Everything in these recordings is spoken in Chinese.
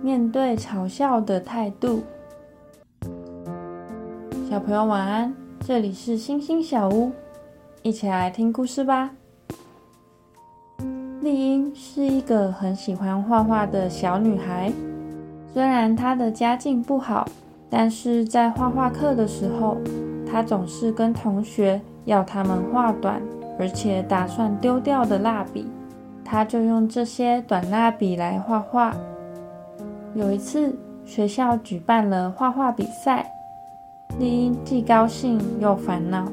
面对嘲笑的态度。小朋友晚安，这里是星星小屋，一起来听故事吧。丽英是一个很喜欢画画的小女孩，虽然她的家境不好，但是在画画课的时候，她总是跟同学要他们画短，而且打算丢掉的蜡笔。她就用这些短蜡笔来画画。有一次，学校举办了画画比赛，丽英既高兴又烦恼。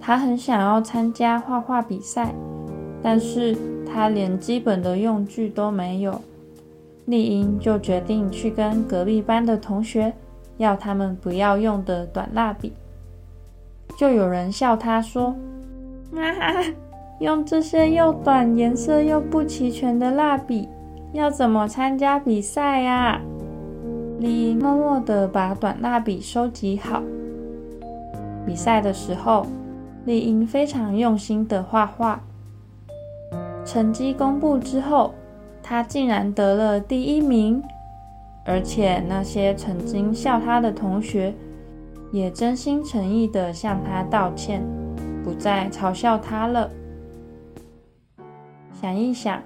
她很想要参加画画比赛，但是她连基本的用具都没有。丽英就决定去跟隔壁班的同学要他们不要用的短蜡笔。就有人笑她说：“哈哈。”用这些又短、颜色又不齐全的蜡笔，要怎么参加比赛呀？丽英默默地把短蜡笔收集好。比赛的时候，丽英非常用心地画画。成绩公布之后，她竟然得了第一名，而且那些曾经笑她的同学，也真心诚意地向她道歉，不再嘲笑她了。想一想，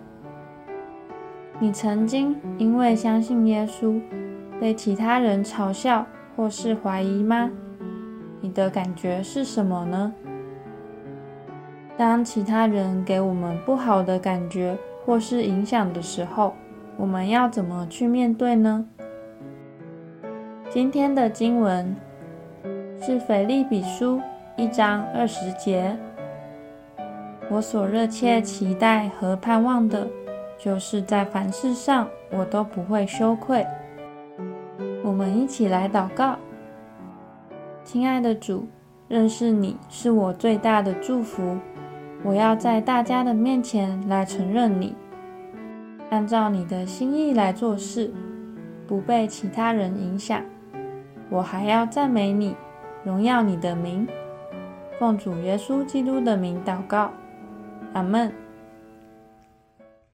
你曾经因为相信耶稣，被其他人嘲笑或是怀疑吗？你的感觉是什么呢？当其他人给我们不好的感觉或是影响的时候，我们要怎么去面对呢？今天的经文是腓利比书一章二十节。我所热切期待和盼望的，就是在凡事上我都不会羞愧。我们一起来祷告，亲爱的主，认识你是我最大的祝福。我要在大家的面前来承认你，按照你的心意来做事，不被其他人影响。我还要赞美你，荣耀你的名，奉主耶稣基督的名祷告。阿门。